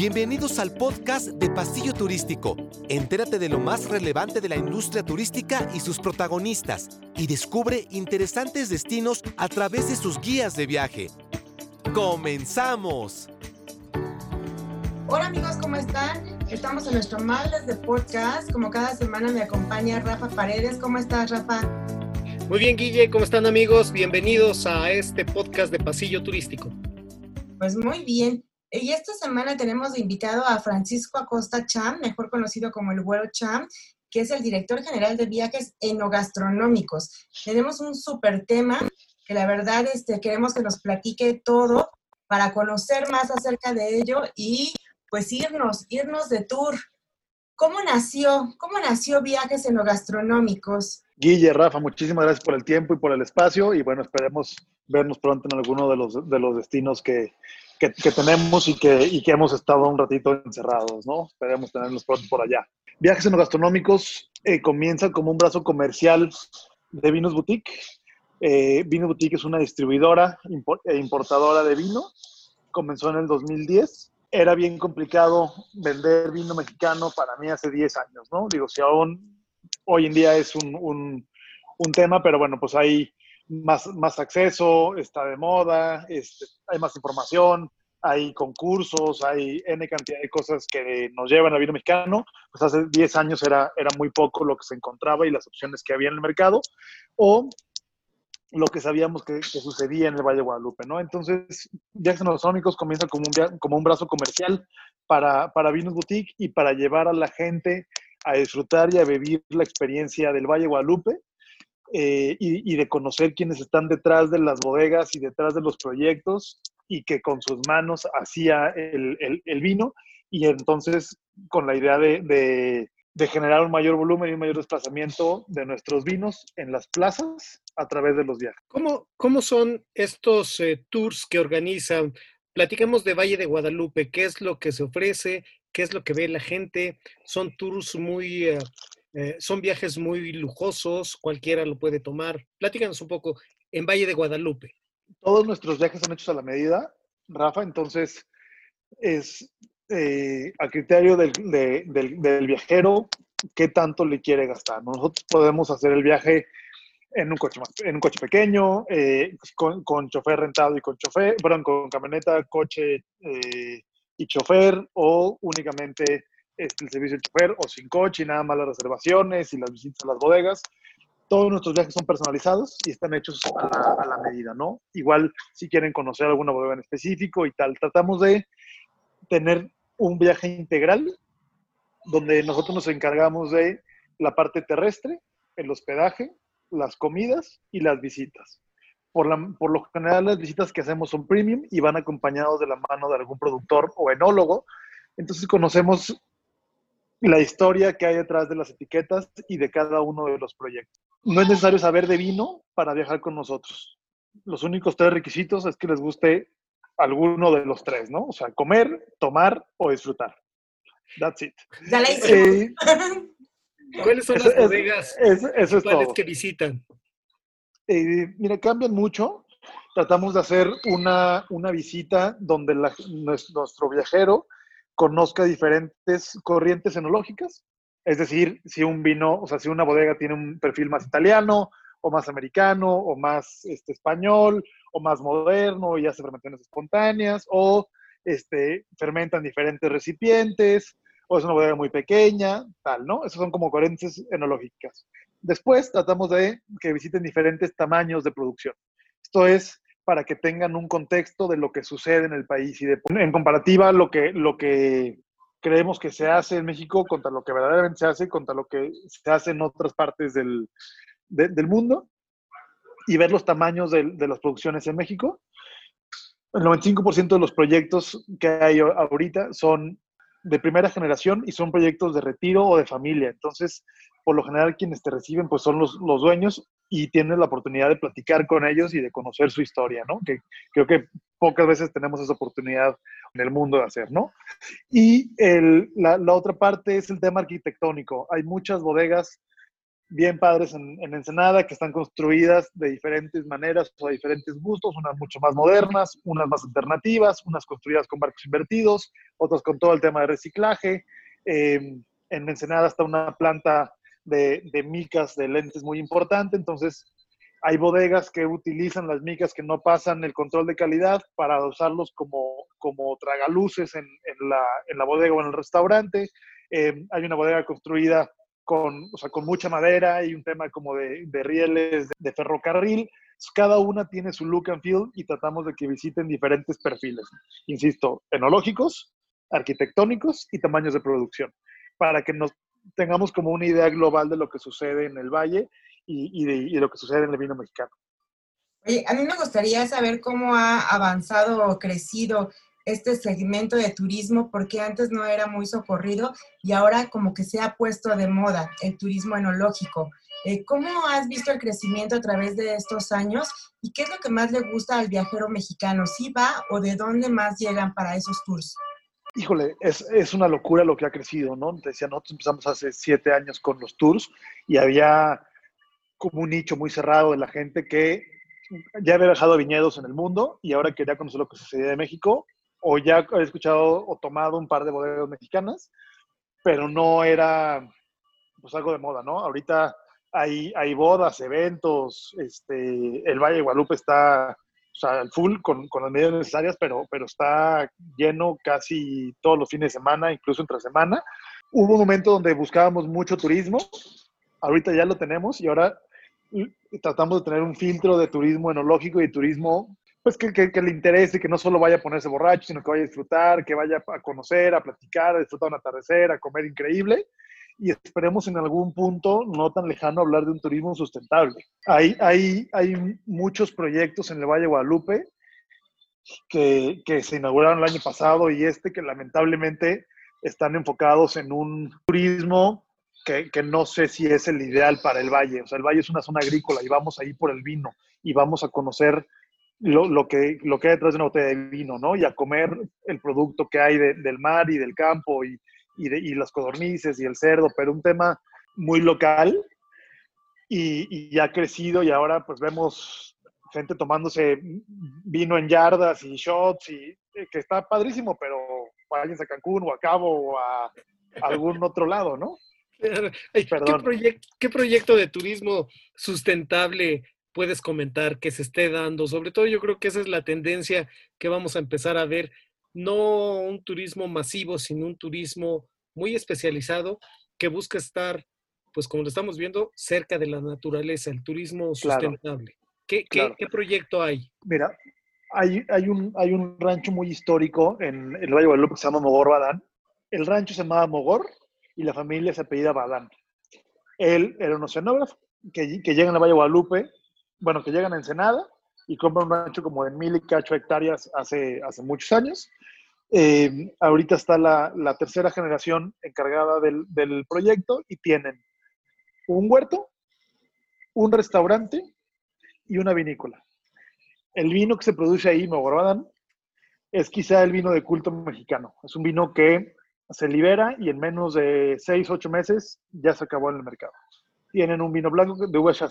Bienvenidos al podcast de Pasillo Turístico. Entérate de lo más relevante de la industria turística y sus protagonistas y descubre interesantes destinos a través de sus guías de viaje. ¡Comenzamos! Hola amigos, ¿cómo están? Estamos en nuestro Maldes de Podcast. Como cada semana me acompaña Rafa Paredes. ¿Cómo estás, Rafa? Muy bien, Guille, ¿cómo están amigos? Bienvenidos a este podcast de Pasillo Turístico. Pues muy bien. Y esta semana tenemos de invitado a Francisco Acosta Cham, mejor conocido como el Güero Cham, que es el director general de viajes enogastronómicos. Tenemos un súper tema que la verdad este, queremos que nos platique todo para conocer más acerca de ello y pues irnos, irnos de tour. ¿Cómo nació? ¿Cómo nació Viajes Enogastronómicos? Guille, Rafa, muchísimas gracias por el tiempo y por el espacio y bueno, esperemos vernos pronto en alguno de los, de los destinos que, que, tenemos y que, y que hemos estado un ratito encerrados, ¿no? Esperemos tenerlos pronto por allá. Viajes enogastronómicos eh, comienza como un brazo comercial de Vinos Boutique. Eh, Vinos Boutique es una distribuidora e importadora de vino. Comenzó en el 2010. Era bien complicado vender vino mexicano para mí hace 10 años, ¿no? Digo, si aún hoy en día es un, un, un tema, pero bueno, pues hay más, más acceso, está de moda, hay más información, hay concursos, hay N cantidad de cosas que nos llevan al vino mexicano. Pues hace 10 años era, era muy poco lo que se encontraba y las opciones que había en el mercado, o lo que sabíamos que, sucedía en el Valle de Guadalupe, ¿no? Entonces, Viajes Enológicos comienza como un, como un brazo comercial para, para Vinos Boutique y para llevar a la gente a disfrutar y a vivir la experiencia del Valle de Guadalupe eh, y, de conocer quiénes están detrás de las bodegas y detrás de los proyectos y que con sus manos hacía el, el, vino y entonces con la idea de, de, generar un mayor volumen y un mayor desplazamiento de nuestros vinos en las plazas a través de los viajes. ¿Cómo, cómo son estos eh, tours que organizan? Platicamos de Valle de Guadalupe, ¿qué es lo que se ofrece? ¿Qué es lo que ve la gente? ¿Son tours muy... Eh, eh, son viajes muy lujosos, cualquiera lo puede tomar. Platícanos un poco en Valle de Guadalupe. Todos nuestros viajes son hechos a la medida, Rafa, entonces es eh, a criterio del, del, viajero qué tanto le quiere gastar. Nosotros podemos hacer el viaje en un coche, en un coche pequeño, eh, con, con, chofer rentado y con chofer, perdón, con camioneta, coche y chofer, o únicamente este, el servicio de chofer o sin coche y nada más las reservaciones y las visitas a las bodegas. Todos nuestros viajes son personalizados y están hechos a la, medida, ¿no? Igual si quieren conocer alguna bodega en específico y tal, tratamos de tener un viaje integral donde nosotros nos encargamos de la parte terrestre, el hospedaje, las comidas y las visitas. Por, la, por, lo general las visitas que hacemos son premium y van acompañados de la mano de algún productor o enólogo. Entonces conocemos la historia que hay detrás de las etiquetas y de cada uno de los proyectos. No es necesario saber de vino para viajar con nosotros. Los únicos tres requisitos es que les guste alguno de los tres, ¿no? O sea, comer, tomar o disfrutar. That's it. Ya la eh, ¿Cuáles son las bodegas eso que visitan? Eh, mira, cambian mucho. Tratamos de hacer una, una visita donde nuestro viajero conozca diferentes corrientes enológicas. Es decir, si un vino, o sea, si una bodega tiene un perfil más italiano, o más americano, o más este, español, o más moderno, y hace fermentaciones espontáneas, o este, fermentan diferentes recipientes, o es una bodega muy pequeña, tal, ¿no? Esas son como corrientes enológicas. Después tratamos de que visiten diferentes tamaños de producción. Esto es, para que tengan un contexto de lo que sucede en el país y de, en comparativa lo que, lo que creemos que se hace en México contra lo que verdaderamente se hace, contra lo que se hace en otras partes del, del mundo y ver los tamaños de, de, las producciones en México. El 95% de los proyectos que hay ahorita son de primera generación y son proyectos de retiro o de familia. Entonces, por lo general quienes te reciben pues son los, los dueños y tienes la oportunidad de platicar con ellos y de conocer su historia, ¿no? Que creo que pocas veces tenemos esa oportunidad en el mundo de hacer, ¿no? Y la, otra parte es el tema arquitectónico. Hay muchas bodegas bien padres en, Ensenada, que están construidas de diferentes maneras o diferentes gustos, unas mucho más modernas, unas más alternativas, unas construidas con barcos invertidos, otras con todo el tema de reciclaje. Em, en Ensenada está una planta de, de, micas de lentes muy importante, entonces hay bodegas que utilizan las micas que no pasan el control de calidad para usarlos como, como tragaluces en, en, la, en la bodega o en el restaurante. Em, hay una bodega construida con, o sea, con mucha madera y un tema como de, de rieles de, ferrocarril. Cada una tiene su look and feel y tratamos de que visiten diferentes perfiles, insisto, enológicos, arquitectónicos y tamaños de producción, para que nos tengamos como una idea global de lo que sucede en el valle y, y, de, lo que sucede en el vino mexicano. Oye, a mí me gustaría saber cómo ha avanzado o crecido este segmento de turismo porque antes no era muy socorrido y ahora como que se ha puesto de moda el turismo enológico. Eh, ¿Cómo has visto el crecimiento a través de estos años y qué es lo que más le gusta al viajero mexicano? ¿Sí va o de dónde más llegan para esos tours? Híjole, es, es una locura lo que ha crecido, ¿no? Te decía, nosotros empezamos hace siete años con los tours y había como un nicho muy cerrado de la gente que ya había dejado viñedos en el mundo y ahora quería conocer lo que sucedía en México o ya he escuchado o tomado un par de bodegas mexicanas, pero no era pues algo de moda, ¿no? Ahorita hay, hay bodas, eventos, este, el Valle de Guadalupe está o sea, al full con, con, las medidas necesarias, pero, pero está lleno casi todos los fines de semana, incluso entre semana. Hubo un momento donde buscábamos mucho turismo, ahorita ya lo tenemos y ahora tratamos de tener un filtro de turismo enológico y turismo pues que, que, le interese, que no solo vaya a ponerse borracho, sino que vaya a disfrutar, que vaya a conocer, a platicar, a disfrutar un atardecer, a comer increíble. Y esperemos en algún punto, no tan lejano, hablar de un turismo sustentable. Hay, hay, hay muchos proyectos en el Valle de Guadalupe que, que se inauguraron el año pasado y este que lamentablemente están enfocados en un turismo que, que, no sé si es el ideal para el valle. O sea, el valle es una zona agrícola y vamos ahí por el vino y vamos a conocer lo, lo, que, lo que hay detrás de una botella de vino, ¿no? Y a comer el producto que hay del mar y del campo y, y, de, y las codornices y el cerdo, pero un tema muy local y, y ha crecido y ahora pues vemos gente tomándose vino en yardas y shots y eh, que está padrísimo, pero váyanse a Cancún o a Cabo o a algún otro lado, ¿no? ¿Qué, proyecto, ¿Qué proyecto de turismo sustentable puedes comentar que se esté dando? Sobre todo yo creo que esa es la tendencia que vamos a empezar a ver, no un turismo masivo, sino un turismo muy especializado que busca estar, pues como lo estamos viendo, cerca de la naturaleza, el turismo sustentable. ¿Qué, qué, ¿Qué, proyecto hay? Mira, hay, hay, un, hay un rancho muy histórico en, el Valle de Guadalupe que se llama Mogor Badán. El rancho se llamaba Mogor y la familia se apellida Badán. Él era un oceanógrafo que, que llega en el Valle de Guadalupe bueno, que llegan a Ensenada y compran un rancho como de mil y cacho hectáreas hace, hace muchos años. Eh, ahorita está la, tercera generación encargada del, proyecto y tienen un huerto, un restaurante y una vinícola. El vino que se produce ahí, Mogorbadán, es quizá el vino de culto mexicano. Es un vino que se libera y en menos de 6, 8 meses ya se acabó en el mercado tienen un vino blanco de uva es,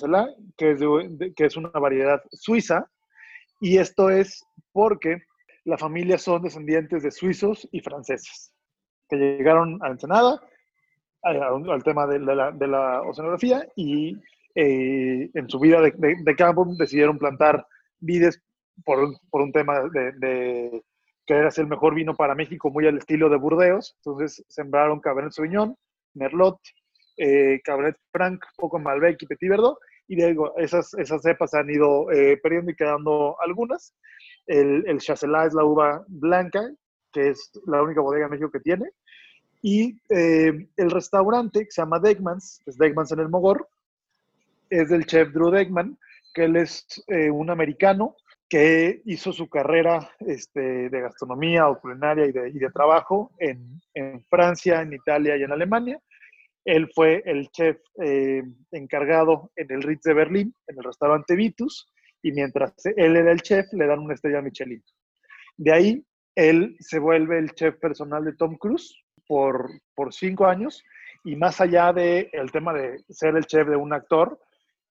que es una variedad suiza, y esto es porque la familia son descendientes de suizos y franceses, que llegaron a Ensenada, al, tema de la, de la, oceanografía, y eh, en su vida de, de, campo decidieron plantar vides por por un tema de, de querer hacer el mejor vino para México, muy al estilo de Burdeos. Entonces sembraron Cabernet Sauvignon, Merlot, eh, Cabernet Franc, poco Malbec y Petit Verdot, y digo, esas, esas cepas han ido eh, perdiendo y quedando algunas. El, el es la uva blanca, que es la única bodega en México que tiene. Y eh, el restaurante, que se llama Deckmans, es Deckmans en el Mogor, es del chef Drew Deckman, que él es eh, un americano que hizo su carrera este, de gastronomía o culinaria y de, y de trabajo en, en, Francia, en Italia y en Alemania. Él fue el chef eh, encargado en el Ritz de Berlín, en el restaurante Vitus, y mientras él era el chef, le dan una estrella Michelin. De ahí, él se vuelve el chef personal de Tom Cruise por, por cinco años Y más allá del el tema de ser el chef de un actor,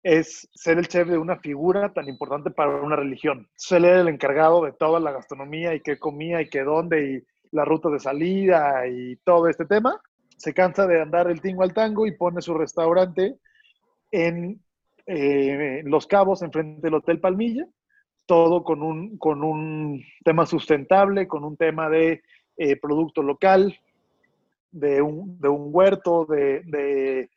es ser el chef de una figura tan importante para una religión. Ser el encargado de toda la gastronomía y qué comía y qué dónde y la ruta de salida y todo este tema. Se cansa de andar el tingo al tango y pone su restaurante en eh, Los Cabos, enfrente del Hotel Palmilla, todo con un, con un tema sustentable, con un tema de eh, producto local, de un, de un huerto, de,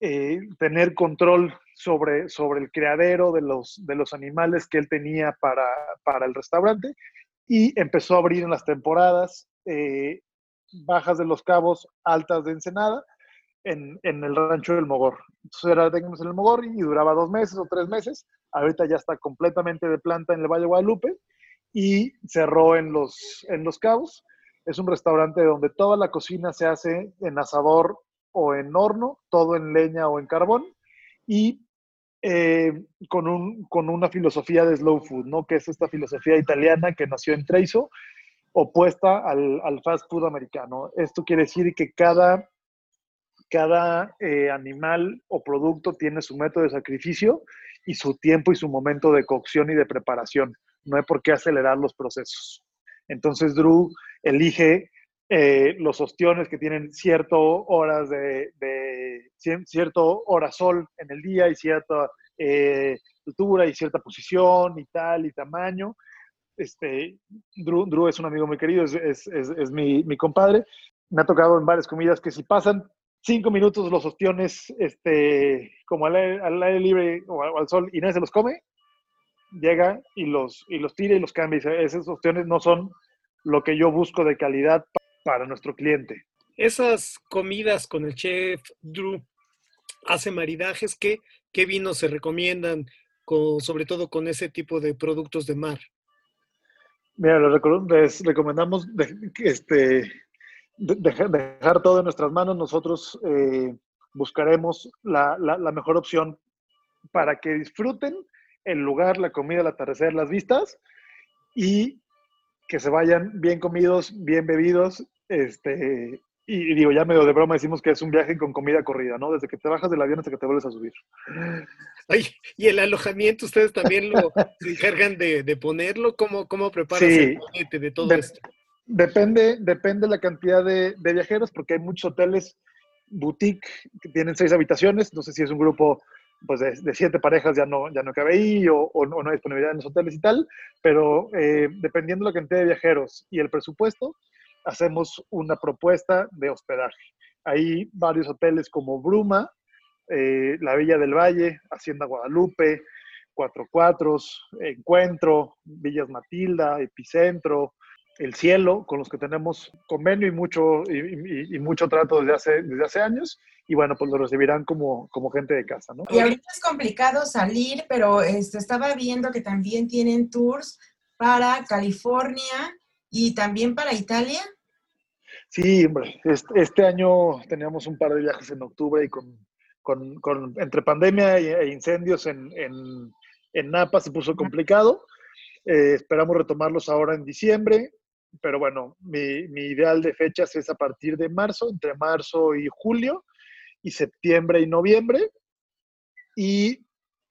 eh, tener control sobre, sobre el criadero de los, de los animales que él tenía para, para el restaurante y empezó a abrir en las temporadas bajas de los cabos, altas de Ensenada, en, en, el rancho del Mogor. Entonces era en el Mogor y duraba dos meses o tres meses. Ahorita ya está completamente de planta en el Valle de Guadalupe y cerró en los, en los cabos. Es un restaurante donde toda la cocina se hace en asador o en horno, todo en leña o en carbón y eh, con, un, con una filosofía de slow food, ¿no? Que es esta filosofía italiana que nació en Treviso, opuesta al, al fast food americano. Esto quiere decir que cada, cada eh, animal o producto tiene su método de sacrificio y su tiempo y su momento de cocción y de preparación. No hay por qué acelerar los procesos. Entonces Drew elige eh, los ostiones que tienen cierto horas de, cierto hora sol en el día y cierta eh, altura y cierta posición y tal y tamaño. Este, Drew, es un amigo muy querido, es, es, es, mi, mi, compadre. Me ha tocado en varias comidas que si pasan cinco minutos los ostiones este, como al aire, al aire libre o al, sol y nadie se los come, llega y los, y los tira y los cambia. Y esos ostiones no son lo que yo busco de calidad para nuestro cliente. Esas comidas con el chef Drew hace maridajes, ¿qué, qué vinos se recomiendan, con, sobre todo con ese tipo de productos de mar? Mira, les recomendamos este, dejar, todo en nuestras manos. Nosotros eh, buscaremos la, la, la, mejor opción para que disfruten el lugar, la comida, el atardecer, las vistas y que se vayan bien comidos, bien bebidos este, y, digo, ya medio de broma decimos que es un viaje con comida corrida, ¿no? Desde que te bajas del avión hasta que te vuelves a subir. Ay, y el alojamiento, ¿ustedes también lo se encargan de, ponerlo? ¿Cómo, cómo preparas el paquete de todo esto? Depende, depende la cantidad de, viajeros, porque hay muchos hoteles boutique que tienen seis habitaciones. No sé si es un grupo pues de, siete parejas ya no, ya no cabe ahí o, no, hay disponibilidad en los hoteles y tal, pero eh, dependiendo de la cantidad de viajeros y el presupuesto, hacemos una propuesta de hospedaje. Hay varios hoteles como Bruma, eh, La Villa del Valle, Hacienda Guadalupe, Cuatro Cuatros, Encuentro, Villas Matilda, Epicentro, El Cielo, con los que tenemos convenio y mucho, y, mucho trato desde hace, desde hace años. Y bueno, pues lo recibirán como, como gente de casa, ¿no? Y ahorita es complicado salir, pero este, estaba viendo que también tienen tours para California y también para Italia. Sí, hombre, este, año teníamos un par de viajes en octubre y con, con, con entre pandemia e incendios en, en, en, Napa se puso complicado. Eh, esperamos retomarlos ahora en diciembre, pero bueno, mi, mi, ideal de fechas es a partir de marzo, entre marzo y julio, y septiembre y noviembre. Y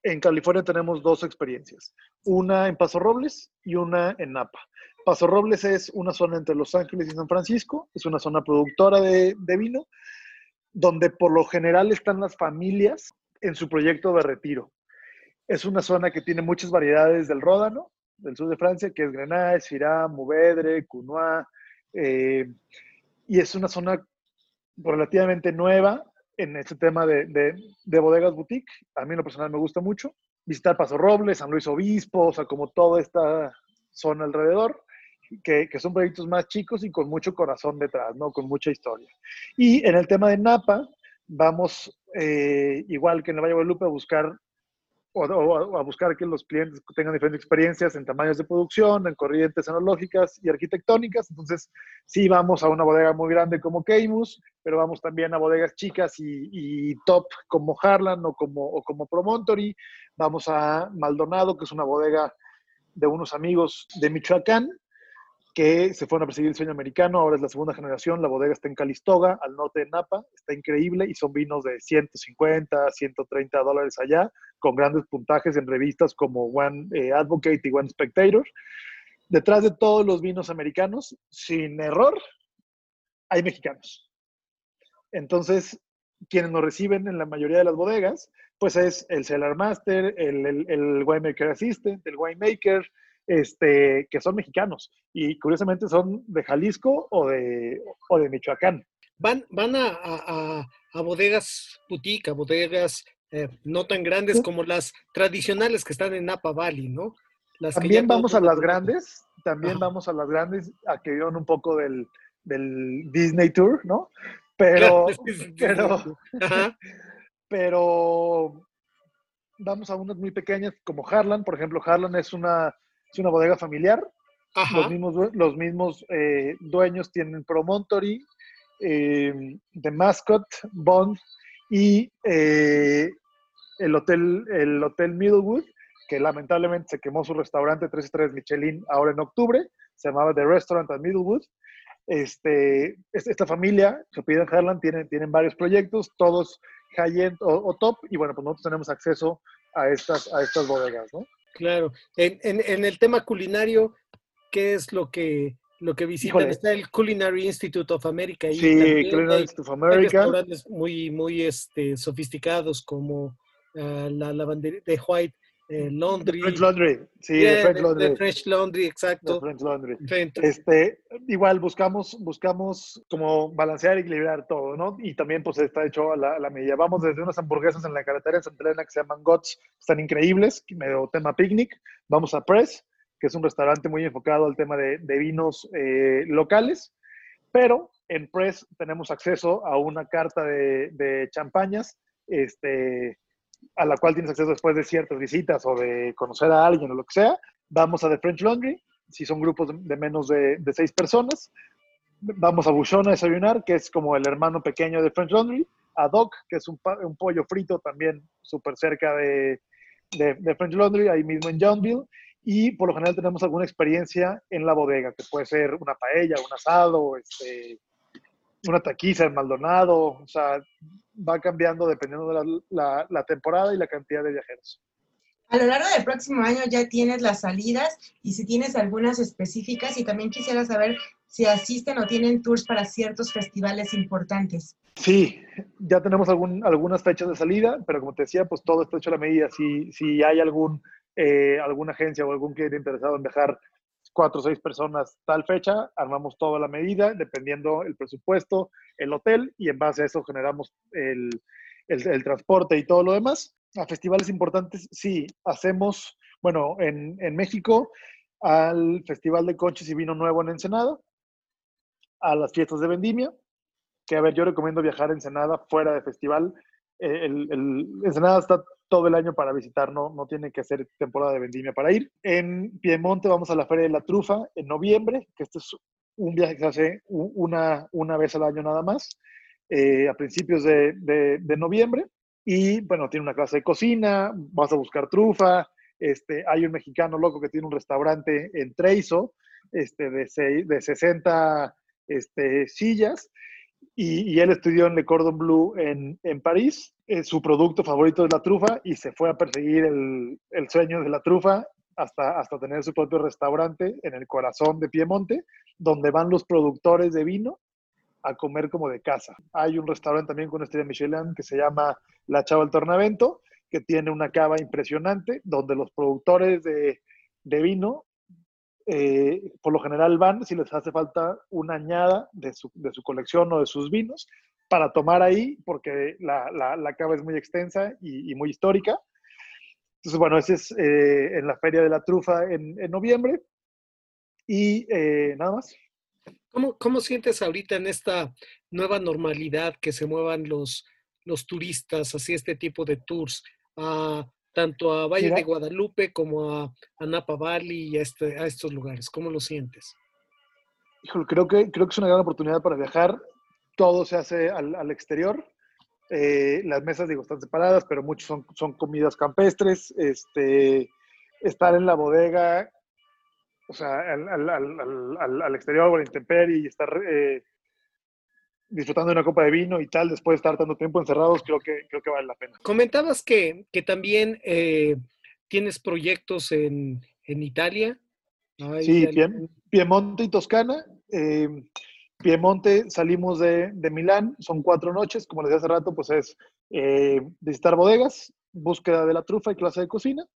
en California tenemos dos experiencias, una en Paso Robles y una en Napa. Paso Robles es una zona entre Los Ángeles y San Francisco, es una zona productora de, vino, donde por lo general están las familias en su proyecto de retiro. Es una zona que tiene muchas variedades del ródano, del sur de Francia, que es Grenache, Syrah, Mourvedre, Cunois, eh, y es una zona relativamente nueva en este tema de, de, bodegas boutique. A mí en lo personal me gusta mucho. Visitar Paso Robles, San Luis Obispo, o sea, como toda esta zona alrededor que, son proyectos más chicos y con mucho corazón detrás, ¿no? Con mucha historia. Y en el tema de Napa, vamos, eh, igual que en el Valle de Guadalupe, a buscar o, a buscar que los clientes tengan diferentes experiencias en tamaños de producción, en corrientes analógicas y arquitectónicas. Entonces, sí vamos a una bodega muy grande como Keimus, pero vamos también a bodegas chicas y, top como Harlan o como, o como Promontory. Vamos a Maldonado, que es una bodega de unos amigos de Michoacán, que se fueron a perseguir el sueño americano, ahora es la segunda generación, la bodega está en Calistoga, al norte de Napa, está increíble y son vinos de 150, 130 dólares allá, con grandes puntajes en revistas como One eh, Advocate y One Spectator. Detrás de todos los vinos americanos, sin error, hay mexicanos. Entonces, quienes nos reciben en la mayoría de las bodegas, pues es el Cellar Master, el, el, el Winemaker Assistant, el Winemaker, este, que son mexicanos y curiosamente son de Jalisco o de, o de Michoacán. Van, van a, a, a bodegas boutique, a bodegas eh, no tan grandes como las tradicionales que están en Napa Valley, ¿no? Las también vamos a las grandes, también Ajá. vamos a las grandes, a que vieron un poco del, del Disney Tour, ¿no? Pero, pero, pero vamos a unas muy pequeñas como Harlan, por ejemplo, Harlan es una es una bodega familiar. Ajá. Los mismos, los mismos eh, dueños tienen Promontory, eh, The Mascot, Bond y eh, el, hotel, el Hotel Middlewood, que lamentablemente se quemó su restaurante 3 estrellas Michelin ahora en octubre. Se llamaba The Restaurant at Middlewood. Este, esta familia, se piden Harlan, tienen, tienen varios proyectos, todos high-end o, o, top, y bueno, pues nosotros tenemos acceso a estas, a estas bodegas, ¿no? Claro. En, en, en, el tema culinario, ¿qué es lo que, lo que visitan? Híjole. Está el Culinary Institute of America. Y sí, Culinary Institute of America. Hay restaurantes muy, muy este, sofisticados como uh, la lavandería de White eh, Laundry. French Laundry, sí, yeah, the French Laundry. The French Laundry, exacto. The French Laundry. Este, igual buscamos, buscamos como balancear y equilibrar todo, ¿no? Y también pues está hecho a la, a la, medida. Vamos desde unas hamburguesas en la carretera de Santa Elena que se llaman Gots, están increíbles, medio tema picnic. Vamos a Press, que es un restaurante muy enfocado al tema de, de vinos eh, locales, pero en Press tenemos acceso a una carta de, de champañas, este, a la cual tienes acceso después de ciertas visitas o de conocer a alguien o lo que sea. Vamos a The French Laundry, si son grupos de, menos de, seis personas. Vamos a Bouchon a desayunar, que es como el hermano pequeño de French Laundry. A Doc, que es un, pollo frito también súper cerca de, de, de, French Laundry, ahí mismo en Johnville. Y por lo general tenemos alguna experiencia en la bodega, que puede ser una paella, un asado, este, una taquiza en Maldonado, o sea, va cambiando dependiendo de la, la, la, temporada y la cantidad de viajeros. A lo largo del próximo año ya tienes las salidas y si tienes algunas específicas y también quisiera saber si asisten o tienen tours para ciertos festivales importantes. Sí, ya tenemos algún, algunas fechas de salida, pero como te decía, pues todo está hecho a la medida. Si, si hay algún, eh, alguna agencia o algún cliente interesado en viajar cuatro o seis personas tal fecha, armamos toda la medida, dependiendo el presupuesto, el hotel, y en base a eso generamos el, el, transporte y todo lo demás. A festivales importantes, sí, hacemos, bueno, en, en México, al Festival de Conches y Vino Nuevo en Ensenada, a las fiestas de Vendimia, que a ver, yo recomiendo viajar a Ensenada fuera de festival. El, el, Ensenada está todo el año para visitar, no, no tiene que ser temporada de vendimia para ir. En Piemonte vamos a la Feria de la Trufa en noviembre, que este es un viaje que se hace una, una vez al año nada más, eh, a principios de, de, noviembre. Y bueno, tiene una clase de cocina, vas a buscar trufa. Este, hay un mexicano loco que tiene un restaurante en Treizo este, de, de 60 este, sillas. Y, él estudió en Le Cordon Bleu en, en París. Eh, su producto favorito es la trufa y se fue a perseguir el, el, sueño de la trufa hasta, hasta tener su propio restaurante en el corazón de Piemonte, donde van los productores de vino a comer como de casa. Hay un restaurante también con estrella Michelin que se llama La Chava del Tornavento, que tiene una cava impresionante, donde los productores de, de vino eh, por lo general van si les hace falta una añada de su, de su, colección o de sus vinos para tomar ahí, porque la, la, la cava es muy extensa y, y, muy histórica. Entonces, bueno, ese es eh, en la Feria de la Trufa en, en noviembre. Y eh, nada más. ¿Cómo, ¿Cómo sientes ahorita en esta nueva normalidad que se muevan los, los turistas hacia este tipo de tours? Uh, tanto a Valle de Guadalupe como a, a, Napa Valley y a, este, a estos lugares. ¿Cómo lo sientes? Híjole, creo que, creo que es una gran oportunidad para viajar. Todo se hace al, al exterior. Eh, las mesas, digo, están separadas, pero muchos son, son comidas campestres. Este, estar en la bodega o sea, al, al, al, exterior o la intemperie y estar eh, disfrutando de una copa de vino y tal, después de estar tanto tiempo encerrados, creo que, creo que vale la pena. Comentabas que, que también eh, tienes proyectos en, en Italia. sí, Piemonte y Toscana. Eh, Piemonte salimos de, de, Milán, son cuatro noches, como les decía hace rato, pues es eh, visitar bodegas, búsqueda de la trufa y clase de cocina.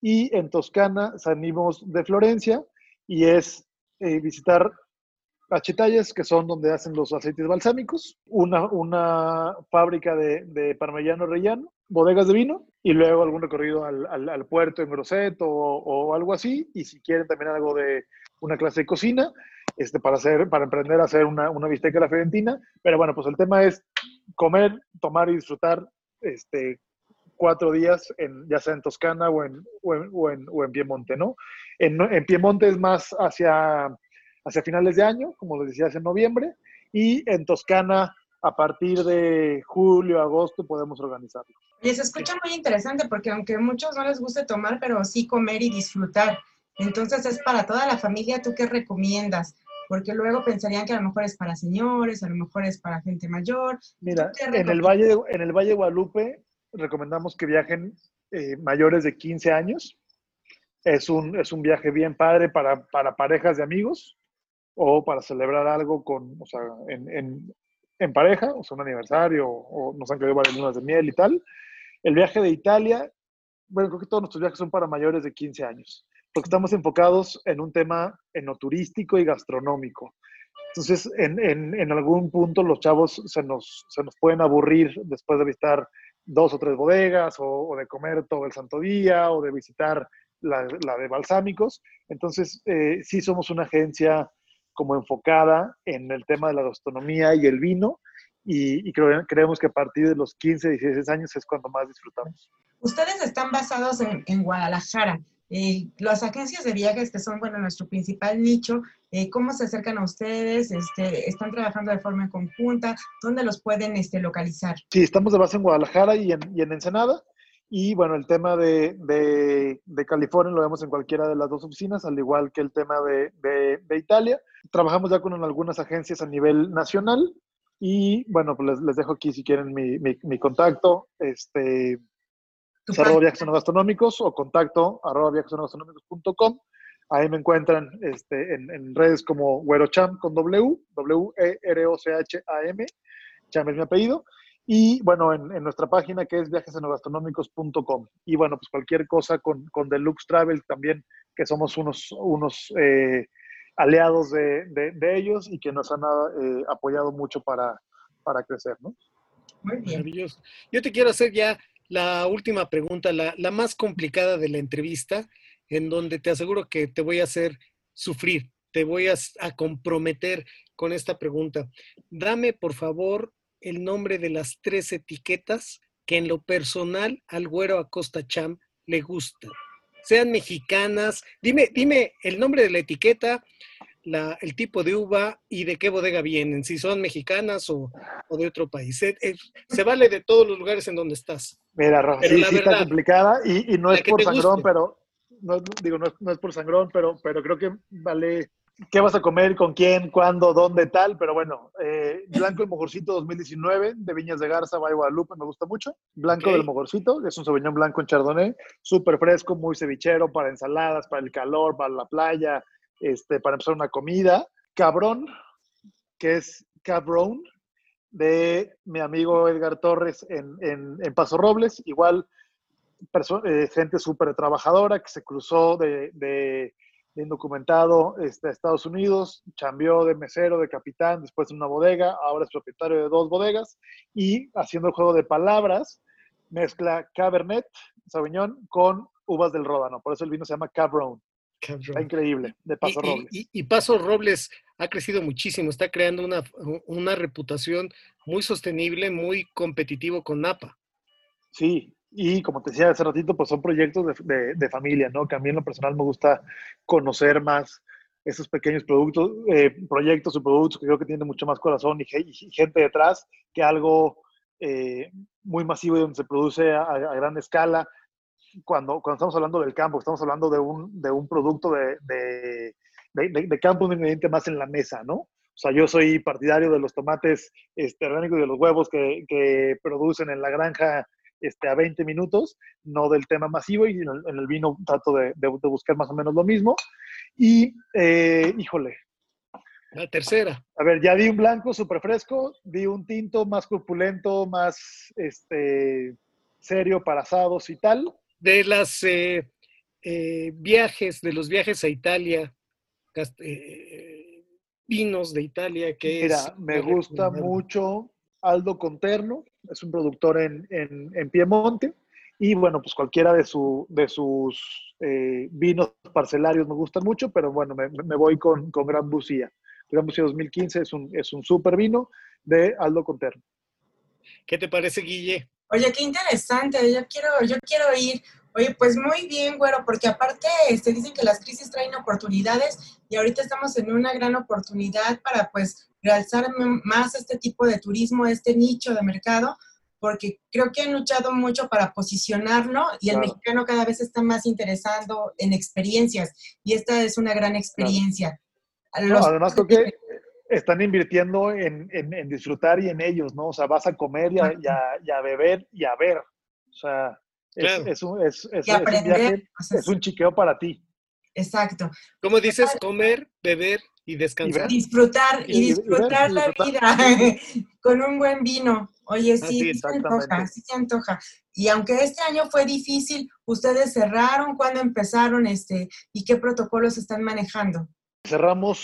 Y en Toscana salimos de Florencia y es visitar Achetalles, que son donde hacen los aceites balsámicos, una, una fábrica de, de parmellano rellano, bodegas de vino y luego algún recorrido al, al, puerto en Grosseto o, algo así. Y si quieren también algo de una clase de cocina, este, para, hacer, para emprender a hacer una, una bisteca de la Fiorentina. Pero bueno, pues el tema es comer, tomar y disfrutar este, cuatro días, en, ya sea en Toscana o en, o en, o en, o en Piemonte, ¿no? En, en Piemonte es más hacia hacia finales de año, como les decía, hace noviembre, y en Toscana a partir de julio, agosto podemos organizarlo. Y se escucha muy interesante porque aunque a muchos no les guste tomar, pero sí comer y disfrutar. Entonces es para toda la familia, ¿tú qué recomiendas? Porque luego pensarían que a lo mejor es para señores, a lo mejor es para gente mayor. Mira, en el, Valle, en el Valle de Guadalupe recomendamos que viajen eh, mayores de 15 años. Es un, es un viaje bien padre para, para parejas de amigos o para celebrar algo con, o sea, en, en, en pareja, o sea, un aniversario, o, nos han quedado varias lunas de miel y tal. El viaje de Italia, bueno, creo que todos nuestros viajes son para mayores de 15 años, porque estamos enfocados en un tema enoturístico y gastronómico. Entonces, en, en, en, algún punto los chavos se nos, se nos pueden aburrir después de visitar dos o tres bodegas, o, o de comer todo el santo día, o de visitar la, la de balsámicos. Entonces, eh, sí somos una agencia como enfocada en el tema de la gastronomía y el vino. Y, y creemos que a partir de los 15, 16 años es cuando más disfrutamos. Ustedes están basados en, en Guadalajara. Eh, las agencias de viajes, que son bueno, nuestro principal nicho, eh, ¿cómo se acercan a ustedes? Este, ¿Están trabajando de forma conjunta? ¿Dónde los pueden este, localizar? Sí, estamos de base en Guadalajara y en, y en Ensenada. Y bueno, el tema de, de, de, California lo vemos en cualquiera de las dos oficinas, al igual que el tema de, de Italia. Trabajamos ya con algunas agencias a nivel nacional y bueno, pues les, les dejo aquí si quieren mi, mi, mi contacto, este, arroba viajes gastronómicos o contacto arroba viajesgastronómicos.com. Ahí me encuentran este, en, en, redes como Güerocham con W, W-E-R-O-C-H-A-M, Cham es mi apellido. Y bueno, en, en, nuestra página que es viajesenogastonómicos.com. Y bueno, pues cualquier cosa con, con Deluxe Travel también, que somos unos, unos eh, aliados de, de, de, ellos y que nos han eh, apoyado mucho para, para crecer, ¿no? Muy bien. Maravilloso. Yo te quiero hacer ya la última pregunta, la, la más complicada de la entrevista, en donde te aseguro que te voy a hacer sufrir, te voy a, a comprometer con esta pregunta. Dame, por favor, el nombre de las tres etiquetas que en lo personal al güero Acosta Cham le gustan. Sean mexicanas. Dime, dime el nombre de la etiqueta, la, el tipo de uva y de qué bodega vienen, si son mexicanas o, o de otro país. Se, se, vale de todos los lugares en donde estás. Mira, Rafa, sí, sí verdad, está complicada y, y no es por sangrón, pero no, digo, no es, no es, por sangrón, pero, pero creo que vale qué vas a comer, con quién, cuándo, dónde, tal, pero bueno, eh, Blanco el Mojorcito 2019 de Viñas de Garza, Valle Guadalupe, me gusta mucho. Blanco okay. del Mojorcito, es un sauvignon blanco en chardonnay, súper fresco, muy cevichero, para ensaladas, para el calor, para la playa, este, para empezar una comida. Cabrón, que es Cabrón, de mi amigo Edgar Torres en, en, en Paso Robles, igual eh, gente súper trabajadora que se cruzó de, de bien documentado este, Estados Unidos, cambió de mesero, de capitán, después en una bodega, ahora es propietario de dos bodegas y haciendo el juego de palabras, mezcla Cabernet Sauvignon con uvas del Ródano, por eso el vino se llama Cabron. Está increíble, de Paso y, Robles. Y, y, Paso Robles ha crecido muchísimo, está creando una, una reputación muy sostenible, muy competitivo con Napa. Sí, y como te decía hace ratito, pues son proyectos de, de, de, familia, ¿no? Que a mí en lo personal me gusta conocer más esos pequeños productos, eh, proyectos o productos que creo que tienen mucho más corazón y, y gente detrás que algo eh, muy masivo y donde se produce a, a, gran escala. cuando, cuando estamos hablando del campo, estamos hablando de un, de un producto de, de, de, campo, un ingrediente más en la mesa, ¿no? O sea, yo soy partidario de los tomates este, orgánicos y de los huevos que, que producen en la granja este, a 20 minutos, no del tema masivo, y en el, vino trato de, de, buscar más o menos lo mismo. Y, eh, híjole. La tercera. A ver, ya di un blanco súper fresco, di un tinto más corpulento, más este, serio para asados y tal. De las eh, eh, viajes, de los viajes a Italia, vinos de Italia, que Mira, me gusta mucho Aldo Conterno, es un productor en, en, Piemonte. Y bueno, pues cualquiera de, su, de sus eh, vinos parcelarios me gustan mucho, pero bueno, me, me voy con, con, Gran Bucía. Gran Bucía 2015 es un, es un súper vino de Aldo Conterno. ¿Qué te parece, Guille? Oye, qué interesante, yo quiero, yo quiero ir. Oye, pues muy bien, güero, porque aparte este, dicen que las crisis traen oportunidades y ahorita estamos en una gran oportunidad para pues realzar más este tipo de turismo, este nicho de mercado, porque creo que han luchado mucho para posicionarlo y el mexicano cada vez está más interesado en experiencias y esta es una gran experiencia. además creo que están invirtiendo en, en, disfrutar y en ellos, ¿no? O sea, vas a comer y a, beber y a ver. O sea, es, un, es, es, un viaje, es un chiqueo para ti. Exacto. ¿Cómo dices? Comer, beber y descansar. disfrutar y, disfrutar la vida con un buen vino. Oye, sí, sí se antoja, sí se antoja. Y aunque este año fue difícil, ¿ustedes cerraron? ¿Cuándo empezaron? este ¿Y qué protocolos están manejando? Cerramos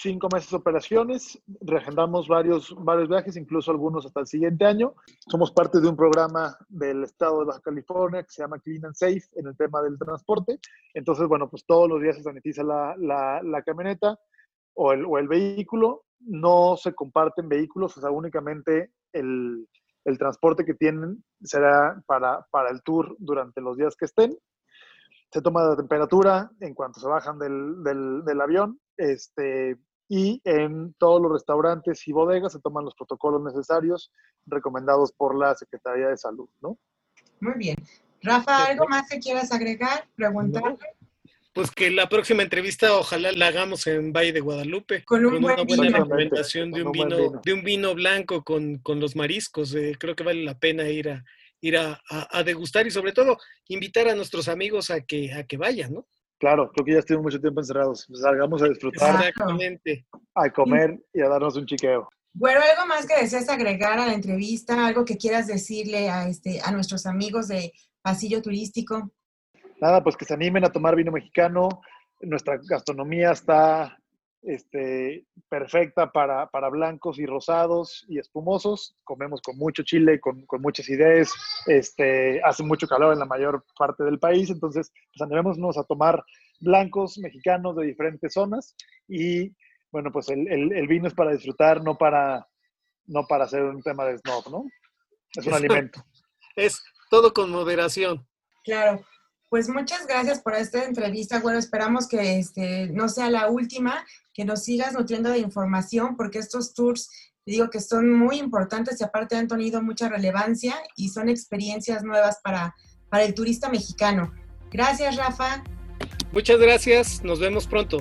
cinco meses de operaciones, reagendamos varios, varios viajes, incluso algunos hasta el siguiente año. Somos parte de un programa del estado de Baja California que se llama Clean and Safe en el tema del transporte. Entonces, bueno, pues todos los días se sanitiza la, la, la camioneta, o el, o el vehículo, no se comparten vehículos, o sea, únicamente el, el transporte que tienen será para, para, el tour durante los días que estén. Se toma la temperatura en cuanto se bajan del, del, del avión este, y en todos los restaurantes y bodegas se toman los protocolos necesarios recomendados por la Secretaría de Salud, ¿no? Muy bien. Rafa, ¿algo más que quieras agregar? Preguntarle pues que la próxima entrevista ojalá la hagamos en Valle de Guadalupe. Con, una buena recomendación de un vino, de un vino blanco con, los mariscos. Eh, creo que vale la pena ir a ir a, degustar y sobre todo invitar a nuestros amigos a que, a que vayan, ¿no? Claro, creo que ya estuvimos mucho tiempo encerrados. Pues salgamos a disfrutar, Exactamente. a comer y a darnos un chiqueo. Bueno, algo más que desees agregar a la entrevista, algo que quieras decirle a este a nuestros amigos de Pasillo Turístico nada, pues que se animen a tomar vino mexicano. Nuestra gastronomía está este, perfecta para, para, blancos y rosados y espumosos. Comemos con mucho chile, con, con, muchas ideas. Este, hace mucho calor en la mayor parte del país, entonces pues animémonos a tomar blancos mexicanos de diferentes zonas y bueno, pues el, el, el, vino es para disfrutar, no para, no para hacer un tema de snob, ¿no? Es un alimento. Es todo con moderación. Claro. Pues muchas gracias por esta entrevista, bueno, esperamos que este, no sea la última, que nos sigas nutriendo de información, porque estos tours, digo que son muy importantes y aparte han tenido mucha relevancia y son experiencias nuevas para, para el turista mexicano. Gracias, Rafa. Muchas gracias, nos vemos pronto.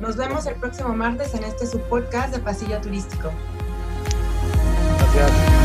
Nos vemos el próximo martes en este subpodcast de Pasillo Turístico. Gracias.